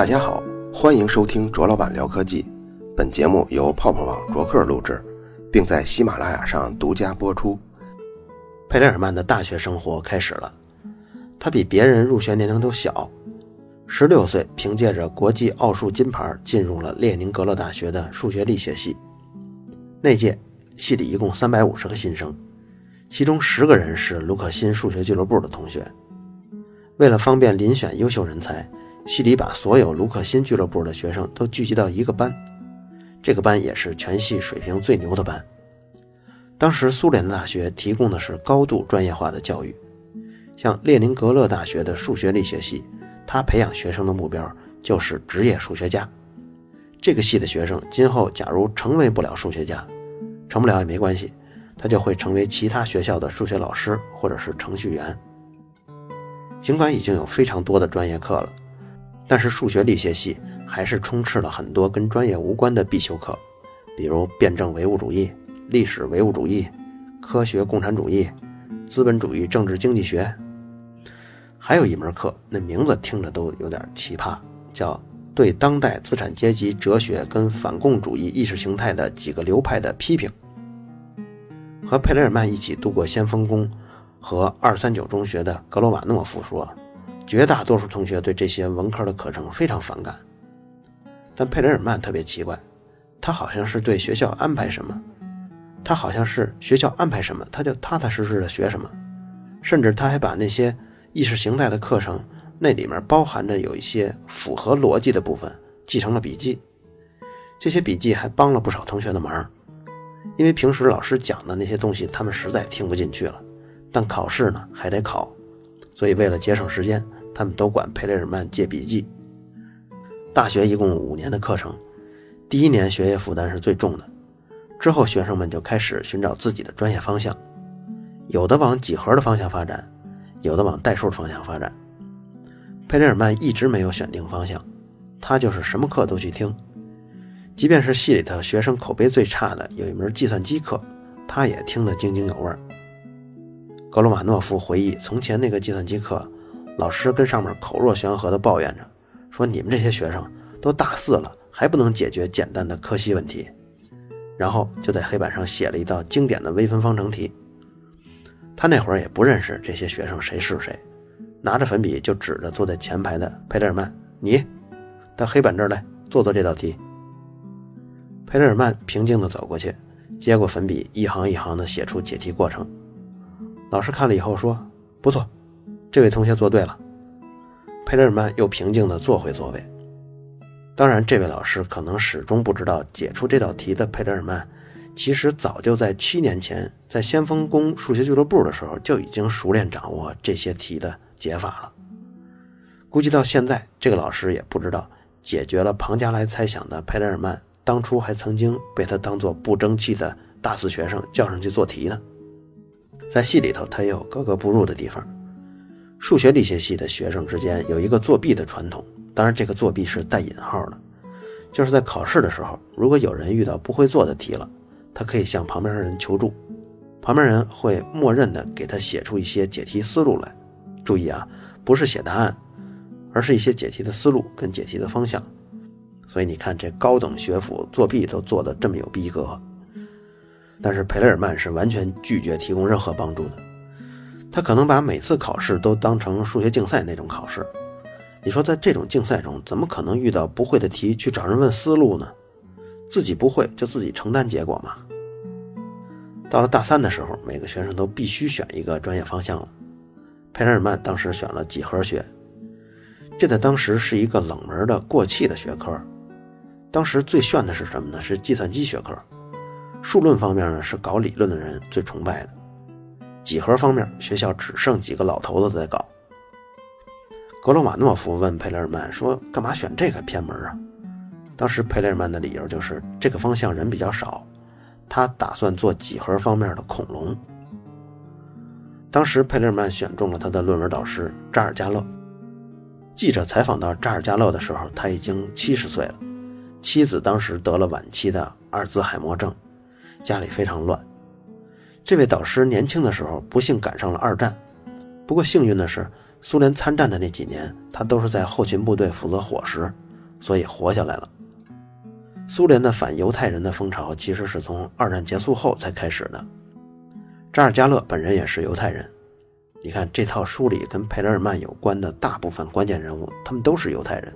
大家好，欢迎收听卓老板聊科技。本节目由泡泡网卓克录制，并在喜马拉雅上独家播出。佩雷尔曼的大学生活开始了。他比别人入学年龄都小，十六岁凭借着国际奥数金牌进入了列宁格勒大学的数学力学系。那届系里一共三百五十个新生，其中十个人是卢克欣数学俱乐部的同学。为了方便遴选优秀人才。系里把所有卢克欣俱乐部的学生都聚集到一个班，这个班也是全系水平最牛的班。当时苏联的大学提供的是高度专业化的教育，像列宁格勒大学的数学力学系，他培养学生的目标就是职业数学家。这个系的学生今后假如成为不了数学家，成不了也没关系，他就会成为其他学校的数学老师或者是程序员。尽管已经有非常多的专业课了。但是数学力学系还是充斥了很多跟专业无关的必修课，比如辩证唯物主义、历史唯物主义、科学共产主义、资本主义政治经济学。还有一门课，那名字听着都有点奇葩，叫对当代资产阶级哲学跟反共主义意识形态的几个流派的批评。和佩雷尔曼一起度过先锋宫和二三九中学的格罗瓦诺夫说。绝大多数同学对这些文科的课程非常反感，但佩雷尔曼特别奇怪，他好像是对学校安排什么，他好像是学校安排什么，他就踏踏实实的学什么，甚至他还把那些意识形态的课程那里面包含着有一些符合逻辑的部分记成了笔记，这些笔记还帮了不少同学的忙，因为平时老师讲的那些东西他们实在听不进去了，但考试呢还得考，所以为了节省时间。他们都管佩雷尔曼借笔记。大学一共五年的课程，第一年学业负担是最重的，之后学生们就开始寻找自己的专业方向，有的往几何的方向发展，有的往代数的方向发展。佩雷尔曼一直没有选定方向，他就是什么课都去听，即便是系里头学生口碑最差的有一门计算机课，他也听得津津有味。格罗马诺夫回忆从前那个计算机课。老师跟上面口若悬河地抱怨着，说：“你们这些学生都大四了，还不能解决简单的柯西问题。”然后就在黑板上写了一道经典的微分方程题。他那会儿也不认识这些学生谁是谁，拿着粉笔就指着坐在前排的佩雷尔曼：“你到黑板这儿来做做这道题。”佩雷尔曼平静地走过去，接过粉笔，一行一行地写出解题过程。老师看了以后说：“不错。”这位同学做对了，佩雷尔曼又平静地坐回座位。当然，这位老师可能始终不知道，解出这道题的佩雷尔曼，其实早就在七年前在先锋宫数学俱乐部的时候就已经熟练掌握这些题的解法了。估计到现在，这个老师也不知道，解决了庞加莱猜想的佩雷尔曼，当初还曾经被他当做不争气的大四学生叫上去做题呢。在戏里头，他也有格格不入的地方。数学力学系的学生之间有一个作弊的传统，当然这个作弊是带引号的，就是在考试的时候，如果有人遇到不会做的题了，他可以向旁边的人求助，旁边人会默认的给他写出一些解题思路来。注意啊，不是写答案，而是一些解题的思路跟解题的方向。所以你看，这高等学府作弊都做得这么有逼格，但是佩雷尔曼是完全拒绝提供任何帮助的。他可能把每次考试都当成数学竞赛那种考试，你说在这种竞赛中，怎么可能遇到不会的题去找人问思路呢？自己不会就自己承担结果嘛。到了大三的时候，每个学生都必须选一个专业方向了。佩雷尔曼当时选了几何学，这在当时是一个冷门的过气的学科。当时最炫的是什么呢？是计算机学科。数论方面呢，是搞理论的人最崇拜的。几何方面，学校只剩几个老头子在搞。格罗马诺夫问佩雷尔曼说：“干嘛选这个偏门啊？”当时佩雷尔曼的理由就是这个方向人比较少，他打算做几何方面的恐龙。当时佩雷尔曼选中了他的论文导师扎尔加勒。记者采访到扎尔加勒的时候，他已经七十岁了，妻子当时得了晚期的阿尔兹海默症，家里非常乱。这位导师年轻的时候不幸赶上了二战，不过幸运的是，苏联参战的那几年，他都是在后勤部队负责伙食，所以活下来了。苏联的反犹太人的风潮其实是从二战结束后才开始的。扎尔加勒本人也是犹太人，你看这套书里跟佩雷尔曼有关的大部分关键人物，他们都是犹太人。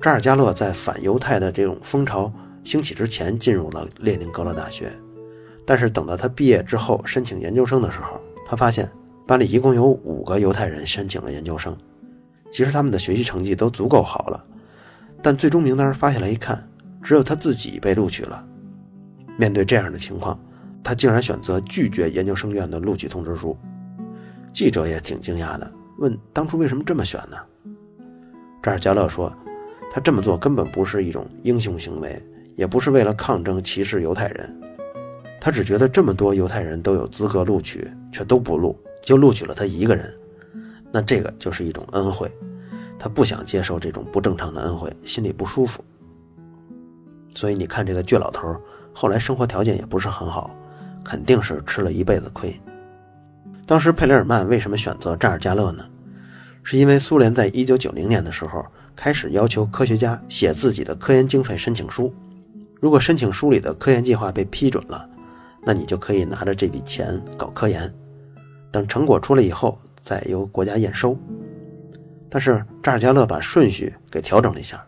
扎尔加勒在反犹太的这种风潮兴起之前进入了列宁格勒大学，但是等到他毕业之后申请研究生的时候，他发现班里一共有五个犹太人申请了研究生，其实他们的学习成绩都足够好了，但最终名单发下来一看，只有他自己被录取了。面对这样的情况，他竟然选择拒绝研究生院的录取通知书。记者也挺惊讶的，问当初为什么这么选呢？扎尔加勒说。他这么做根本不是一种英雄行为，也不是为了抗争歧视犹太人。他只觉得这么多犹太人都有资格录取，却都不录，就录取了他一个人。那这个就是一种恩惠，他不想接受这种不正常的恩惠，心里不舒服。所以你看，这个倔老头后来生活条件也不是很好，肯定是吃了一辈子亏。当时佩雷尔曼为什么选择扎尔加勒呢？是因为苏联在一九九零年的时候。开始要求科学家写自己的科研经费申请书，如果申请书里的科研计划被批准了，那你就可以拿着这笔钱搞科研，等成果出来以后再由国家验收。但是扎尔加勒把顺序给调整了一下，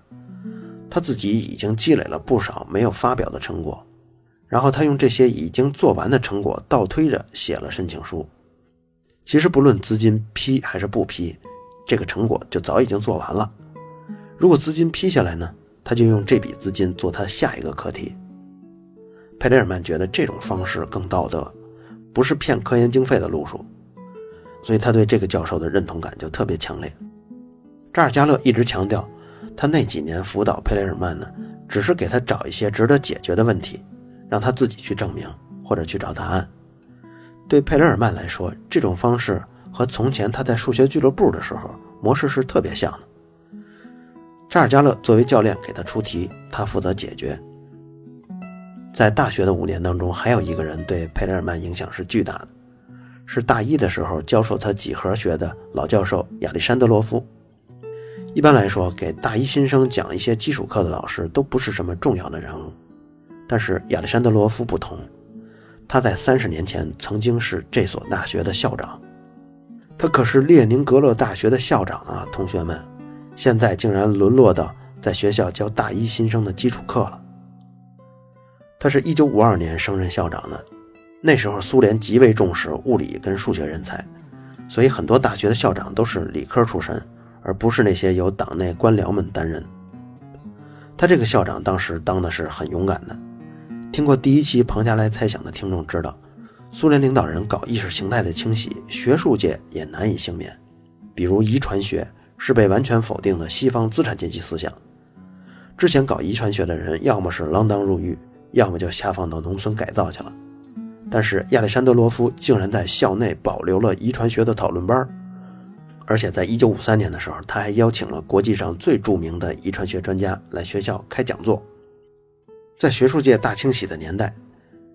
他自己已经积累了不少没有发表的成果，然后他用这些已经做完的成果倒推着写了申请书。其实不论资金批还是不批，这个成果就早已经做完了。如果资金批下来呢，他就用这笔资金做他下一个课题。佩雷尔曼觉得这种方式更道德，不是骗科研经费的路数，所以他对这个教授的认同感就特别强烈。扎尔加勒一直强调，他那几年辅导佩雷尔曼呢，只是给他找一些值得解决的问题，让他自己去证明或者去找答案。对佩雷尔曼来说，这种方式和从前他在数学俱乐部的时候模式是特别像的。扎尔加勒作为教练给他出题，他负责解决。在大学的五年当中，还有一个人对佩雷尔曼影响是巨大的，是大一的时候教授他几何学的老教授亚历山德罗夫。一般来说，给大一新生讲一些基础课的老师都不是什么重要的人物，但是亚历山德罗夫不同，他在三十年前曾经是这所大学的校长，他可是列宁格勒大学的校长啊，同学们。现在竟然沦落到在学校教大一新生的基础课了。他是一九五二年升任校长的，那时候苏联极为重视物理跟数学人才，所以很多大学的校长都是理科出身，而不是那些由党内官僚们担任。他这个校长当时当的是很勇敢的。听过第一期庞加莱猜想的听众知道，苏联领导人搞意识形态的清洗，学术界也难以幸免，比如遗传学。是被完全否定的西方资产阶级思想。之前搞遗传学的人，要么是锒铛入狱，要么就下放到农村改造去了。但是亚历山德罗夫竟然在校内保留了遗传学的讨论班，而且在1953年的时候，他还邀请了国际上最著名的遗传学专家来学校开讲座。在学术界大清洗的年代，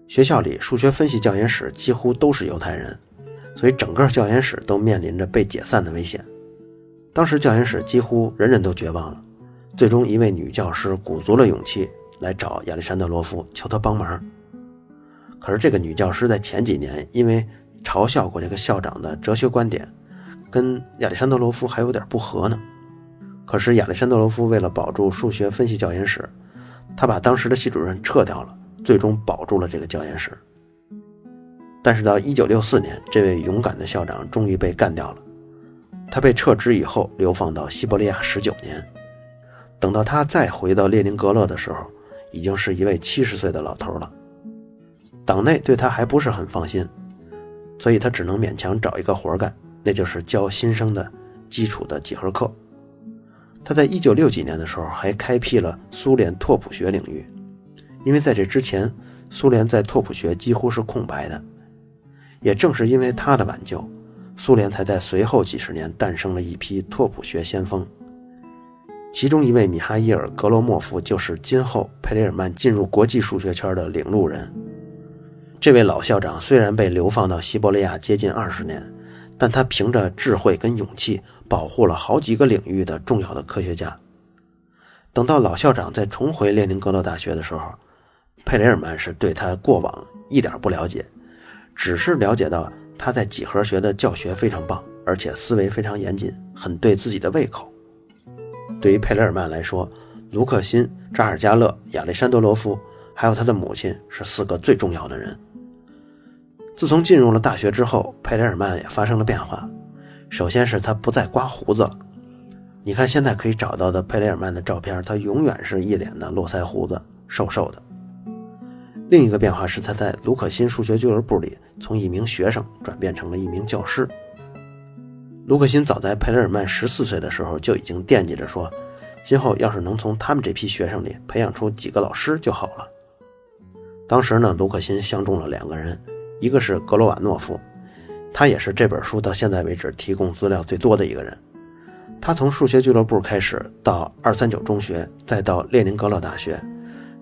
学校里数学分析教研室几乎都是犹太人，所以整个教研室都面临着被解散的危险。当时教研室几乎人人都绝望了，最终一位女教师鼓足了勇气来找亚历山德罗夫求他帮忙。可是这个女教师在前几年因为嘲笑过这个校长的哲学观点，跟亚历山德罗夫还有点不和呢。可是亚历山德罗夫为了保住数学分析教研室，他把当时的系主任撤掉了，最终保住了这个教研室。但是到1964年，这位勇敢的校长终于被干掉了。他被撤职以后，流放到西伯利亚十九年。等到他再回到列宁格勒的时候，已经是一位七十岁的老头了。党内对他还不是很放心，所以他只能勉强找一个活干，那就是教新生的基础的几何课。他在一九六几年的时候还开辟了苏联拓扑学领域，因为在这之前，苏联在拓扑学几乎是空白的。也正是因为他的挽救。苏联才在随后几十年诞生了一批拓扑学先锋，其中一位米哈伊尔·格罗莫夫就是今后佩雷尔曼进入国际数学圈的领路人。这位老校长虽然被流放到西伯利亚接近二十年，但他凭着智慧跟勇气，保护了好几个领域的重要的科学家。等到老校长再重回列宁格勒大学的时候，佩雷尔曼是对他过往一点不了解，只是了解到他在几何学的教学非常棒，而且思维非常严谨，很对自己的胃口。对于佩雷尔曼来说，卢克辛、扎尔加勒、亚历山德罗夫，还有他的母亲是四个最重要的人。自从进入了大学之后，佩雷尔曼也发生了变化。首先是他不再刮胡子了。你看现在可以找到的佩雷尔曼的照片，他永远是一脸的络腮胡子，瘦瘦的。另一个变化是他在卢可辛数学俱乐部里从一名学生转变成了一名教师。卢克辛早在佩雷尔曼十四岁的时候就已经惦记着说，今后要是能从他们这批学生里培养出几个老师就好了。当时呢，卢克辛相中了两个人，一个是格罗瓦诺夫，他也是这本书到现在为止提供资料最多的一个人。他从数学俱乐部开始，到二三九中学，再到列宁格勒大学，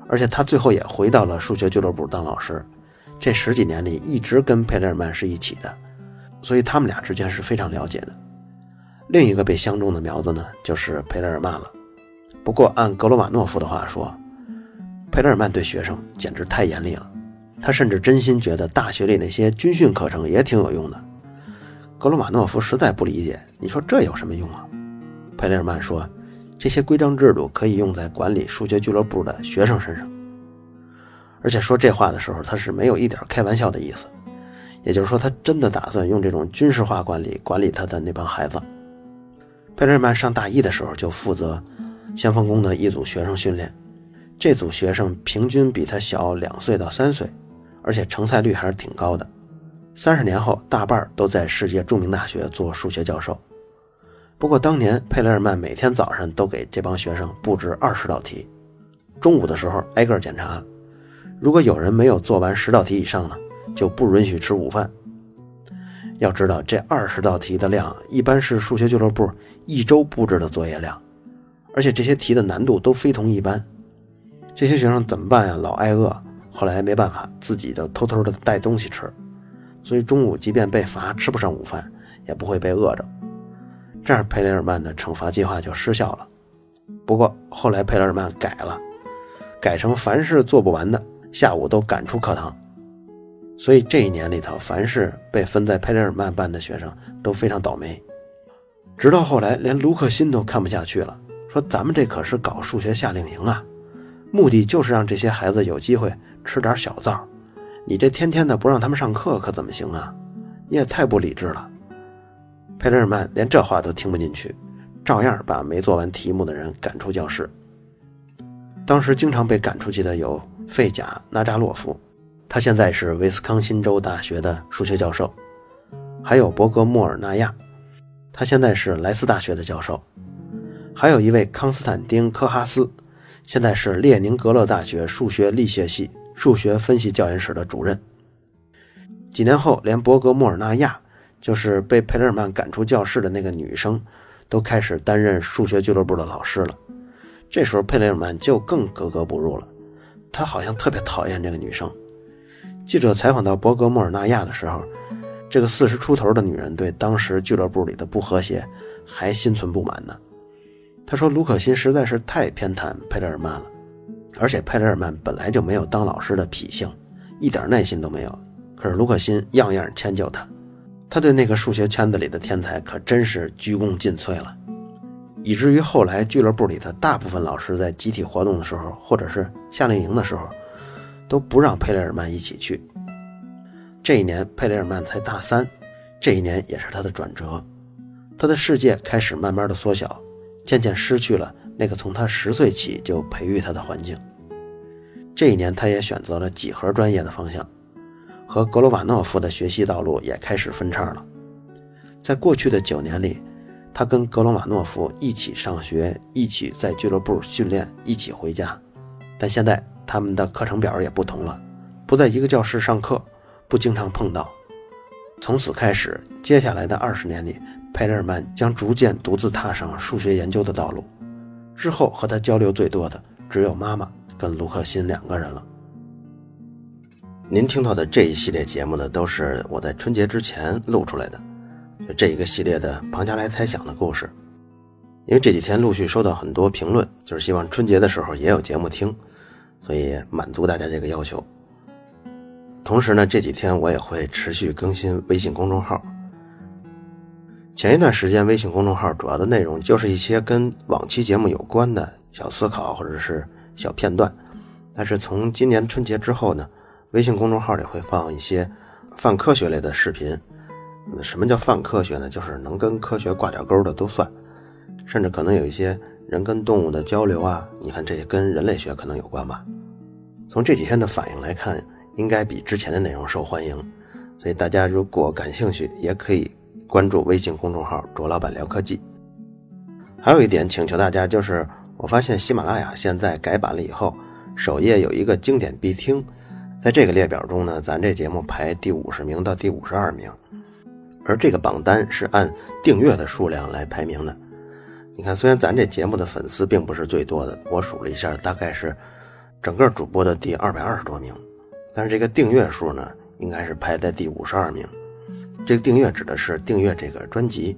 而且他最后也回到了数学俱乐部当老师。这十几年里一直跟佩雷尔曼是一起的。所以他们俩之间是非常了解的。另一个被相中的苗子呢，就是佩雷尔曼了。不过按格罗瓦诺夫的话说，佩雷尔曼对学生简直太严厉了。他甚至真心觉得大学里那些军训课程也挺有用的。格罗瓦诺夫实在不理解，你说这有什么用啊？佩雷尔曼说，这些规章制度可以用在管理数学俱乐部的学生身上。而且说这话的时候，他是没有一点开玩笑的意思。也就是说，他真的打算用这种军事化管理管理他的那帮孩子。佩雷尔曼上大一的时候就负责先锋宫的一组学生训练，这组学生平均比他小两岁到三岁，而且成才率还是挺高的。三十年后，大半都在世界著名大学做数学教授。不过当年佩雷尔曼每天早上都给这帮学生布置二十道题，中午的时候挨个检查，如果有人没有做完十道题以上呢？就不允许吃午饭。要知道，这二十道题的量一般是数学俱乐部一周布置的作业量，而且这些题的难度都非同一般。这些学生怎么办呀？老挨饿，后来没办法，自己就偷偷的带东西吃，所以中午即便被罚吃不上午饭，也不会被饿着。这样佩雷尔曼的惩罚计划就失效了。不过后来佩雷尔曼改了，改成凡是做不完的，下午都赶出课堂。所以这一年里头，凡是被分在佩雷尔曼班的学生都非常倒霉。直到后来，连卢克辛都看不下去了，说：“咱们这可是搞数学夏令营啊，目的就是让这些孩子有机会吃点小灶。你这天天的不让他们上课，可怎么行啊？你也太不理智了。”佩雷尔曼连这话都听不进去，照样把没做完题目的人赶出教室。当时经常被赶出去的有费贾·纳扎洛夫。他现在是威斯康辛州大学的数学教授，还有伯格莫尔纳亚，他现在是莱斯大学的教授，还有一位康斯坦丁科哈斯，现在是列宁格勒大学数学力学系数学分析教研室的主任。几年后，连伯格莫尔纳亚，就是被佩雷尔曼赶出教室的那个女生，都开始担任数学俱乐部的老师了。这时候，佩雷尔曼就更格格不入了，他好像特别讨厌这个女生。记者采访到博格莫尔纳亚的时候，这个四十出头的女人对当时俱乐部里的不和谐还心存不满呢。她说：“卢可辛实在是太偏袒佩雷尔曼了，而且佩雷尔曼本来就没有当老师的脾性，一点耐心都没有。可是卢可辛样样迁就他，他对那个数学圈子里的天才可真是鞠躬尽瘁了，以至于后来俱乐部里的大部分老师在集体活动的时候，或者是夏令营的时候。”都不让佩雷尔曼一起去。这一年，佩雷尔曼才大三，这一年也是他的转折，他的世界开始慢慢的缩小，渐渐失去了那个从他十岁起就培育他的环境。这一年，他也选择了几何专业的方向，和格罗瓦诺夫的学习道路也开始分叉了。在过去的九年里，他跟格罗瓦诺夫一起上学，一起在俱乐部训练，一起回家，但现在。他们的课程表也不同了，不在一个教室上课，不经常碰到。从此开始，接下来的二十年里，佩雷尔曼将逐渐独自踏上数学研究的道路。之后和他交流最多的只有妈妈跟卢克辛两个人了。您听到的这一系列节目呢，都是我在春节之前录出来的，这一个系列的庞加莱猜想的故事。因为这几天陆续收到很多评论，就是希望春节的时候也有节目听，所以满足大家这个要求。同时呢，这几天我也会持续更新微信公众号。前一段时间，微信公众号主要的内容就是一些跟往期节目有关的小思考或者是小片段。但是从今年春节之后呢，微信公众号里会放一些泛科学类的视频。什么叫泛科学呢？就是能跟科学挂点钩的都算。甚至可能有一些人跟动物的交流啊，你看这也跟人类学可能有关吧。从这几天的反应来看，应该比之前的内容受欢迎，所以大家如果感兴趣，也可以关注微信公众号“卓老板聊科技”。还有一点请求大家，就是我发现喜马拉雅现在改版了以后，首页有一个经典必听，在这个列表中呢，咱这节目排第五十名到第五十二名，而这个榜单是按订阅的数量来排名的。你看，虽然咱这节目的粉丝并不是最多的，我数了一下，大概是整个主播的第二百二十多名，但是这个订阅数呢，应该是排在第五十二名。这个订阅指的是订阅这个专辑，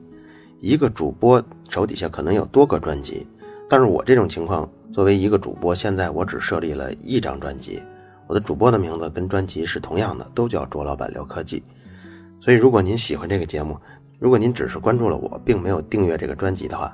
一个主播手底下可能有多个专辑，但是我这种情况，作为一个主播，现在我只设立了一张专辑，我的主播的名字跟专辑是同样的，都叫卓老板聊科技。所以，如果您喜欢这个节目，如果您只是关注了我，并没有订阅这个专辑的话，